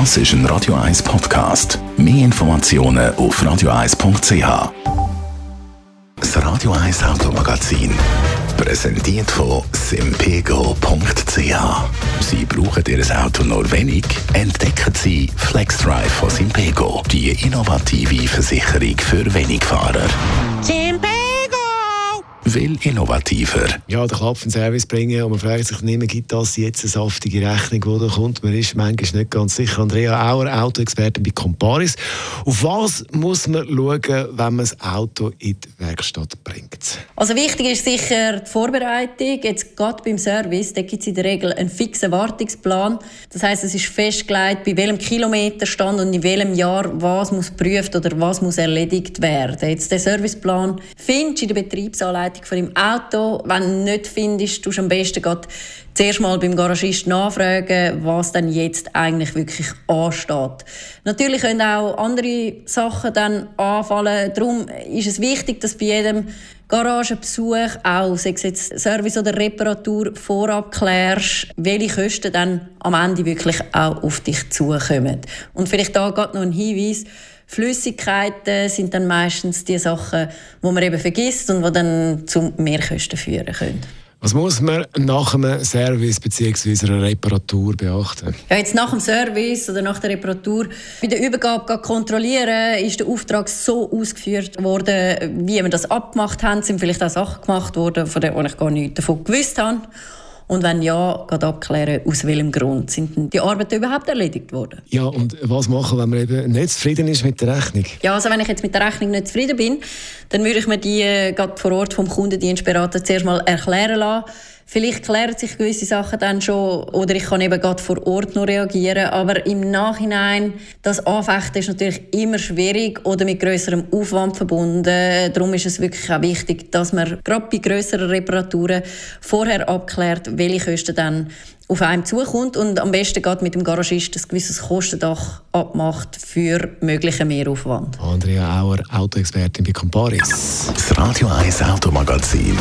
Das ist ein Radio 1 Podcast. Mehr Informationen auf radio1.ch. Das Radio 1 Automagazin. Präsentiert von simpego.ch. Sie brauchen Ihr Auto nur wenig? Entdecken Sie FlexDrive von Simpego, die innovative Versicherung für Wenigfahrer. Simpego! Will innovativer. Ja, der Klapp Service bringen und man fragt sich nicht mehr, gibt das jetzt eine saftige Rechnung, die da kommt? Man ist manchmal nicht ganz sicher. Andrea Auer, Autoexpertin bei Comparis. Auf was muss man schauen, wenn man das Auto in die Werkstatt bringt? Also wichtig ist sicher die Vorbereitung. Jetzt gerade beim Service, da gibt es in der Regel einen fixen Wartungsplan. Das heißt, es ist festgelegt, bei welchem Kilometerstand und in welchem Jahr was muss geprüft oder was muss erledigt werden. Jetzt der Serviceplan findest du in der Betriebsanleitung Bearbeitung von dem Auto. Wenn du nicht findest, tust du am besten zuerst mal beim Garagist nachfragen, was dann jetzt eigentlich wirklich ansteht. Natürlich können auch andere Sachen dann anfallen. Darum ist es wichtig, dass bei jedem Garagenbesuch auch, sei es jetzt Service oder Reparatur, vorab klärst, welche Kosten dann am Ende wirklich auch auf dich zukommen. Und vielleicht da geht noch ein Hinweis, Flüssigkeiten sind dann meistens die Sachen, die man eben vergisst und die dann zu Mehrkosten führen können. Was muss man nach einem Service bzw. einer Reparatur beachten? Ja, jetzt nach dem Service oder nach der Reparatur bei der Übergabe kontrollieren, ist der Auftrag so ausgeführt worden, wie wir das abgemacht haben. Sind vielleicht auch Sachen gemacht worden, von denen ich gar nichts davon gewusst habe. Und wenn ja, geht abklären, aus welchem Grund sind die Arbeiten überhaupt erledigt worden. Ja, und was machen, wenn man eben nicht zufrieden ist mit der Rechnung? Ja, also wenn ich jetzt mit der Rechnung nicht zufrieden bin, dann würde ich mir die äh, gerade vor Ort vom Kundendienstberater zuerst mal erklären lassen Vielleicht klären sich gewisse Sachen dann schon oder ich kann eben gerade vor Ort noch reagieren. Aber im Nachhinein, das Anfechten ist natürlich immer schwierig oder mit größerem Aufwand verbunden. Darum ist es wirklich auch wichtig, dass man gerade bei größeren Reparaturen vorher abklärt, welche Kosten dann auf einem zukommt und am besten geht mit dem Garagist ein gewisses Kostendach abmacht für möglichen Mehraufwand. Andrea Auer, Autoexpertin bei Comparis. Das Radio 1 Automagazin,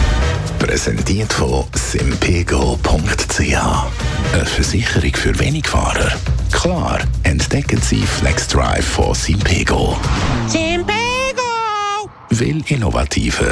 präsentiert von simpego.ch. Eine Versicherung für Wenigfahrer. Klar, entdecken Sie FlexDrive von Simpego. Simpego! Will innovativer.